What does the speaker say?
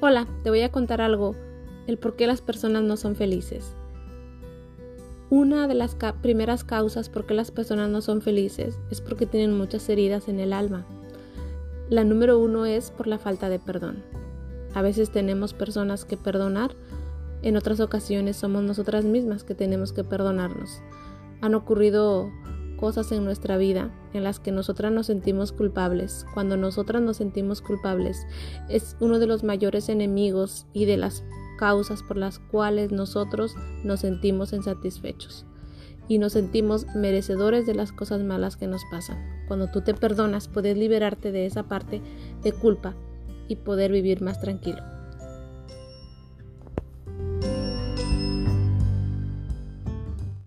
Hola, te voy a contar algo, el por qué las personas no son felices. Una de las primeras causas por qué las personas no son felices es porque tienen muchas heridas en el alma. La número uno es por la falta de perdón. A veces tenemos personas que perdonar, en otras ocasiones somos nosotras mismas que tenemos que perdonarnos. Han ocurrido cosas en nuestra vida en las que nosotras nos sentimos culpables. Cuando nosotras nos sentimos culpables es uno de los mayores enemigos y de las causas por las cuales nosotros nos sentimos insatisfechos y nos sentimos merecedores de las cosas malas que nos pasan. Cuando tú te perdonas puedes liberarte de esa parte de culpa y poder vivir más tranquilo.